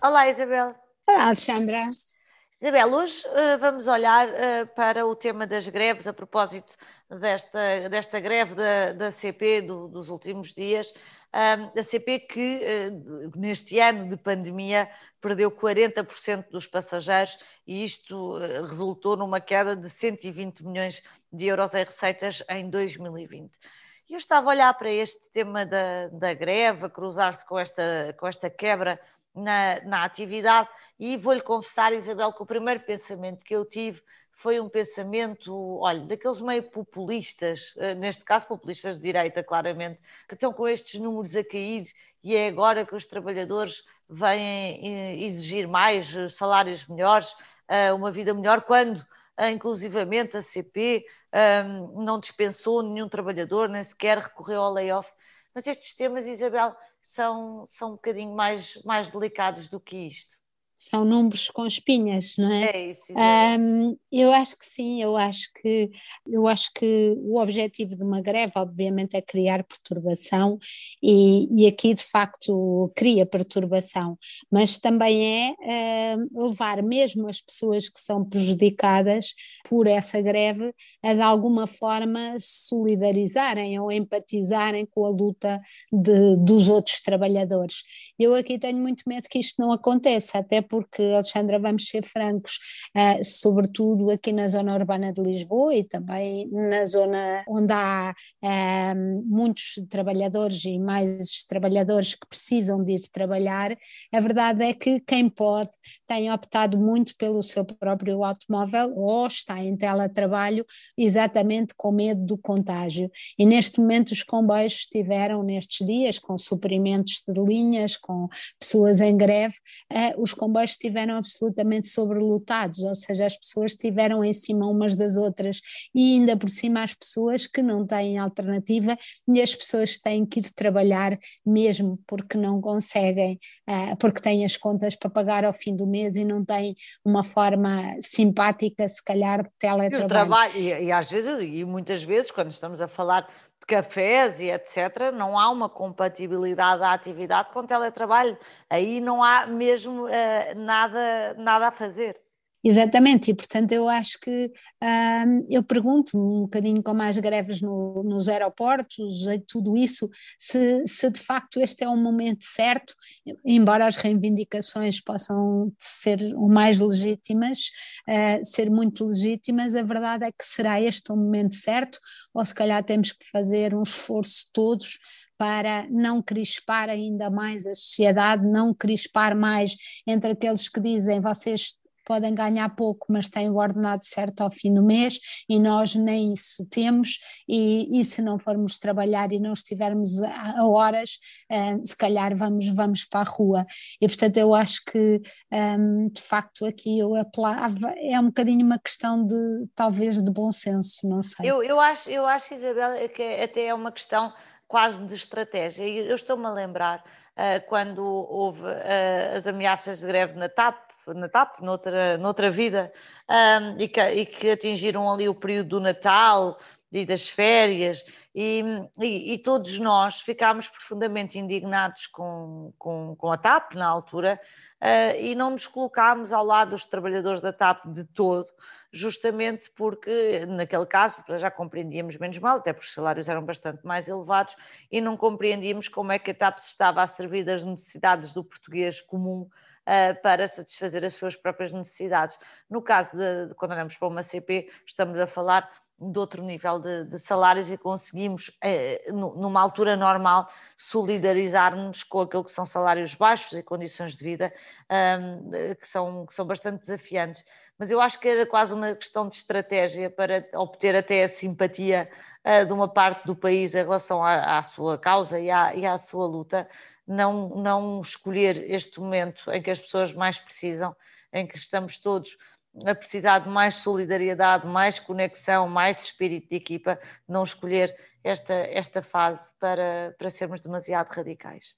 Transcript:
Olá, Isabel. Olá, Alexandra. Isabel, hoje uh, vamos olhar uh, para o tema das greves, a propósito desta, desta greve da, da CP do, dos últimos dias. Um, a CP que, uh, neste ano de pandemia, perdeu 40% dos passageiros e isto resultou numa queda de 120 milhões de euros em receitas em 2020. Eu estava a olhar para este tema da, da greve, a cruzar-se com esta, com esta quebra na, na atividade, e vou-lhe confessar, Isabel, que o primeiro pensamento que eu tive foi um pensamento, olha, daqueles meio populistas, eh, neste caso populistas de direita, claramente, que estão com estes números a cair e é agora que os trabalhadores vêm eh, exigir mais eh, salários melhores, uma vida melhor, quando inclusivamente a CP um, não dispensou nenhum trabalhador, nem sequer recorreu ao layoff. Mas estes temas, Isabel, são, são um bocadinho mais, mais delicados do que isto são números com espinhas, não é? É isso. Um, eu acho que sim, eu acho que eu acho que o objetivo de uma greve, obviamente, é criar perturbação e, e aqui de facto cria perturbação, mas também é uh, levar mesmo as pessoas que são prejudicadas por essa greve a de alguma forma solidarizarem ou empatizarem com a luta de, dos outros trabalhadores. Eu aqui tenho muito medo que isto não aconteça, até porque, Alexandra, vamos ser francos, uh, sobretudo aqui na zona urbana de Lisboa e também na zona onde há uh, muitos trabalhadores e mais trabalhadores que precisam de ir trabalhar, a verdade é que quem pode tem optado muito pelo seu próprio automóvel ou está em teletrabalho exatamente com medo do contágio. E neste momento os comboios estiveram nestes dias com suprimentos de linhas, com pessoas em greve, uh, os comboios comboios estiveram absolutamente sobrelotados, ou seja, as pessoas estiveram em cima umas das outras e ainda por cima as pessoas que não têm alternativa e as pessoas têm que ir trabalhar mesmo porque não conseguem, uh, porque têm as contas para pagar ao fim do mês e não têm uma forma simpática, se calhar, de teletrabalho. E, trabalho, e, e às vezes, e muitas vezes, quando estamos a falar cafés e etc., não há uma compatibilidade da atividade com teletrabalho. Aí não há mesmo uh, nada, nada a fazer. Exatamente, e portanto eu acho que hum, eu pergunto um bocadinho com mais greves no, nos aeroportos e tudo isso, se, se de facto este é o momento certo, embora as reivindicações possam ser o mais legítimas, uh, ser muito legítimas, a verdade é que será este o momento certo, ou se calhar temos que fazer um esforço todos para não crispar ainda mais a sociedade, não crispar mais entre aqueles que dizem vocês podem ganhar pouco, mas têm o ordenado certo ao fim do mês e nós nem isso temos. E, e se não formos trabalhar e não estivermos a, a horas, uh, se calhar vamos, vamos para a rua. E portanto, eu acho que um, de facto aqui eu apelava, é um bocadinho uma questão de talvez de bom senso, não sei. Eu, eu, acho, eu acho, Isabel, que até é uma questão quase de estratégia. Eu estou-me a lembrar uh, quando houve uh, as ameaças de greve na TAP, na TAP, noutra, noutra vida, um, e, que, e, que, atingiram ali o período do Natal e das férias, e, e, e todos nós ficámos profundamente indignados com, com, com a TAP na altura uh, e não nos colocámos ao lado dos trabalhadores da TAP de todo, justamente porque, naquele caso, já compreendíamos menos mal, até porque os salários eram bastante mais elevados, e não compreendíamos como é que a TAP se estava a servir das necessidades do português comum uh, para satisfazer as suas próprias necessidades. No caso de, de, quando olhamos para uma CP, estamos a falar de outro nível de, de salários e conseguimos, eh, numa altura normal, solidarizar-nos com aquilo que são salários baixos e condições de vida que, são, que são bastante desafiantes. Mas eu acho que era quase uma questão de estratégia para obter até a simpatia uh, de uma parte do país em relação à, à sua causa e à, e à sua luta, não, não escolher este momento em que as pessoas mais precisam, em que estamos todos a precisar de mais solidariedade, mais conexão, mais espírito de equipa, não escolher esta, esta fase para, para sermos demasiado radicais.